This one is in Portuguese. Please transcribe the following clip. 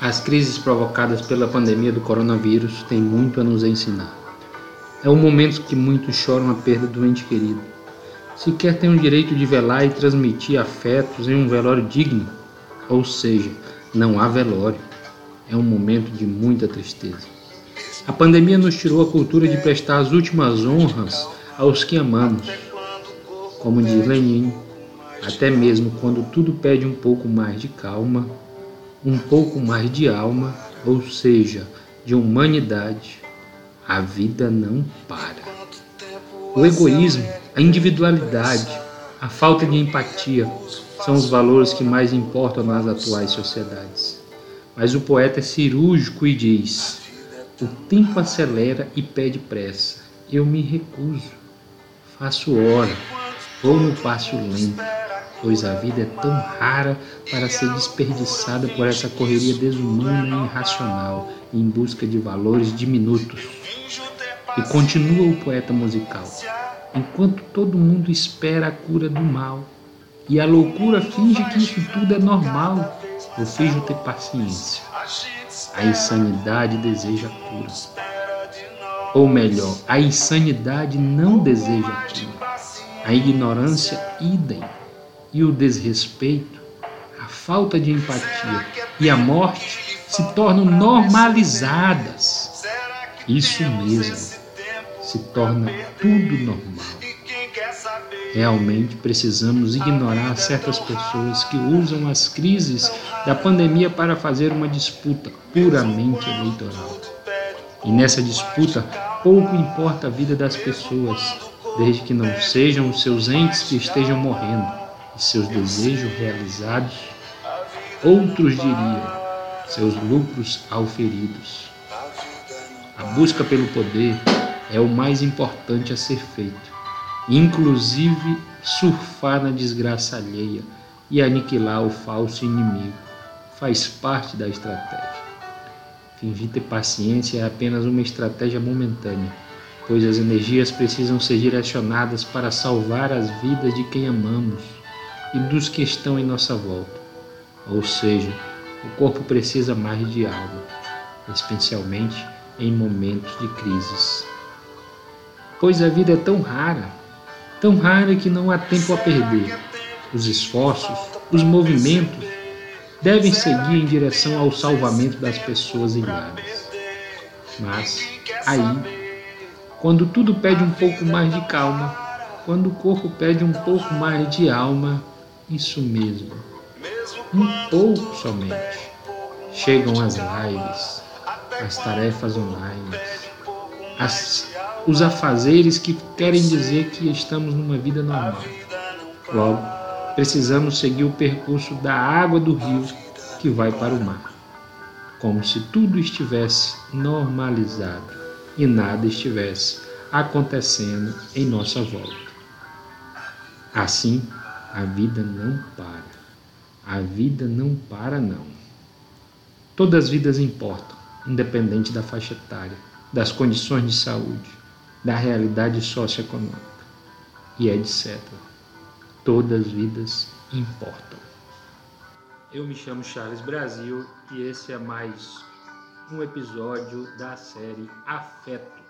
As crises provocadas pela pandemia do coronavírus têm muito a nos ensinar. É o momento que muitos choram a perda do ente querido. Sequer têm o direito de velar e transmitir afetos em um velório digno. Ou seja, não há velório. É um momento de muita tristeza. A pandemia nos tirou a cultura de prestar as últimas honras aos que amamos. Como diz Lenin, até mesmo quando tudo pede um pouco mais de calma, um pouco mais de alma, ou seja, de humanidade, a vida não para. O egoísmo, a individualidade, a falta de empatia são os valores que mais importam nas atuais sociedades. Mas o poeta é cirúrgico e diz: o tempo acelera e pede pressa. Eu me recuso. Faço hora, vou no passo lento pois a vida é tão rara para ser desperdiçada por essa correria desumana e irracional em busca de valores diminutos. E continua o poeta musical. Enquanto todo mundo espera a cura do mal, e a loucura finge que isso tudo é normal, eu finjo ter paciência. A insanidade deseja a cura. Ou melhor, a insanidade não deseja a cura. A ignorância, idem e o desrespeito, a falta de empatia e a morte se tornam normalizadas. Isso mesmo, se torna tudo normal. Realmente precisamos ignorar certas pessoas que usam as crises da pandemia para fazer uma disputa puramente eleitoral. E nessa disputa, pouco importa a vida das pessoas, desde que não sejam os seus entes que estejam morrendo e seus desejos realizados, outros diriam seus lucros auferidos. A busca pelo poder é o mais importante a ser feito, inclusive surfar na desgraça alheia e aniquilar o falso inimigo. Faz parte da estratégia. Fingir ter paciência é apenas uma estratégia momentânea, pois as energias precisam ser direcionadas para salvar as vidas de quem amamos e dos que estão em nossa volta. Ou seja, o corpo precisa mais de alma, especialmente em momentos de crises. Pois a vida é tão rara, tão rara que não há tempo a perder. Os esforços, os movimentos devem seguir em direção ao salvamento das pessoas ilhadas. Mas aí, quando tudo pede um pouco mais de calma, quando o corpo pede um pouco mais de alma, isso mesmo. Um pouco somente. Chegam as lives, as tarefas online, as, os afazeres que querem dizer que estamos numa vida normal. Logo, precisamos seguir o percurso da água do rio que vai para o mar, como se tudo estivesse normalizado e nada estivesse acontecendo em nossa volta. Assim, a vida não para. A vida não para, não. Todas as vidas importam, independente da faixa etária, das condições de saúde, da realidade socioeconômica e etc. Todas as vidas importam. Eu me chamo Charles Brasil e esse é mais um episódio da série Afeto